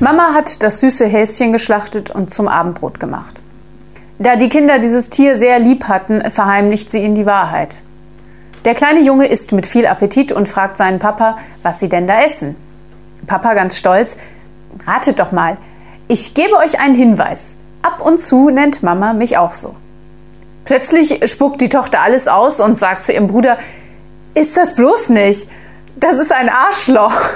Mama hat das süße Häschen geschlachtet und zum Abendbrot gemacht. Da die Kinder dieses Tier sehr lieb hatten, verheimlicht sie ihnen die Wahrheit. Der kleine Junge isst mit viel Appetit und fragt seinen Papa, was sie denn da essen. Papa ganz stolz, ratet doch mal, ich gebe euch einen Hinweis. Ab und zu nennt Mama mich auch so. Plötzlich spuckt die Tochter alles aus und sagt zu ihrem Bruder, ist das bloß nicht? Das ist ein Arschloch.